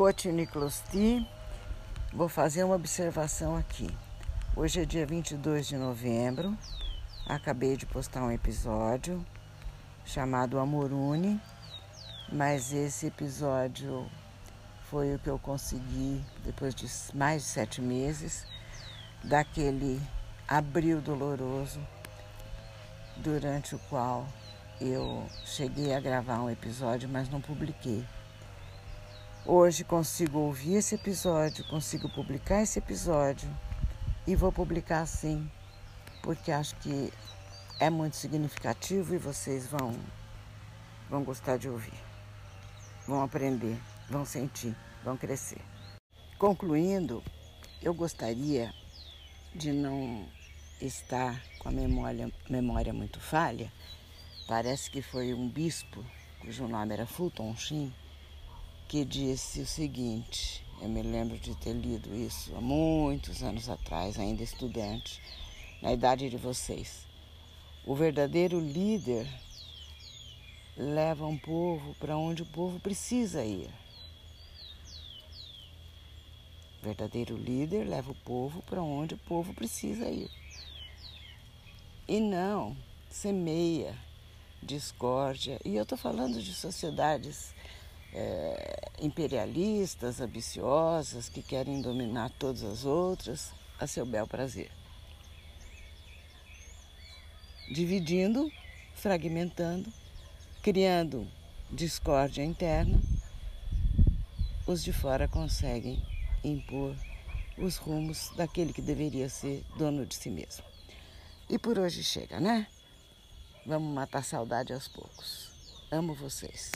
Cotiniclosti, vou fazer uma observação aqui. Hoje é dia 22 de novembro, acabei de postar um episódio chamado Amorune, mas esse episódio foi o que eu consegui depois de mais de sete meses daquele abril doloroso durante o qual eu cheguei a gravar um episódio, mas não publiquei. Hoje consigo ouvir esse episódio, consigo publicar esse episódio e vou publicar sim, porque acho que é muito significativo e vocês vão vão gostar de ouvir. Vão aprender, vão sentir, vão crescer. Concluindo, eu gostaria de não estar com a memória, memória muito falha Parece que foi um bispo, cujo nome era Fulton Sheen, que disse o seguinte: eu me lembro de ter lido isso há muitos anos atrás, ainda estudante, na idade de vocês. O verdadeiro líder leva um povo para onde o povo precisa ir. O verdadeiro líder leva o povo para onde o povo precisa ir. E não semeia discórdia. E eu estou falando de sociedades é, imperialistas, ambiciosas, que querem dominar todas as outras a seu bel prazer. Dividindo, fragmentando, criando discórdia interna, os de fora conseguem impor os rumos daquele que deveria ser dono de si mesmo. E por hoje chega, né? Vamos matar a saudade aos poucos. Amo vocês.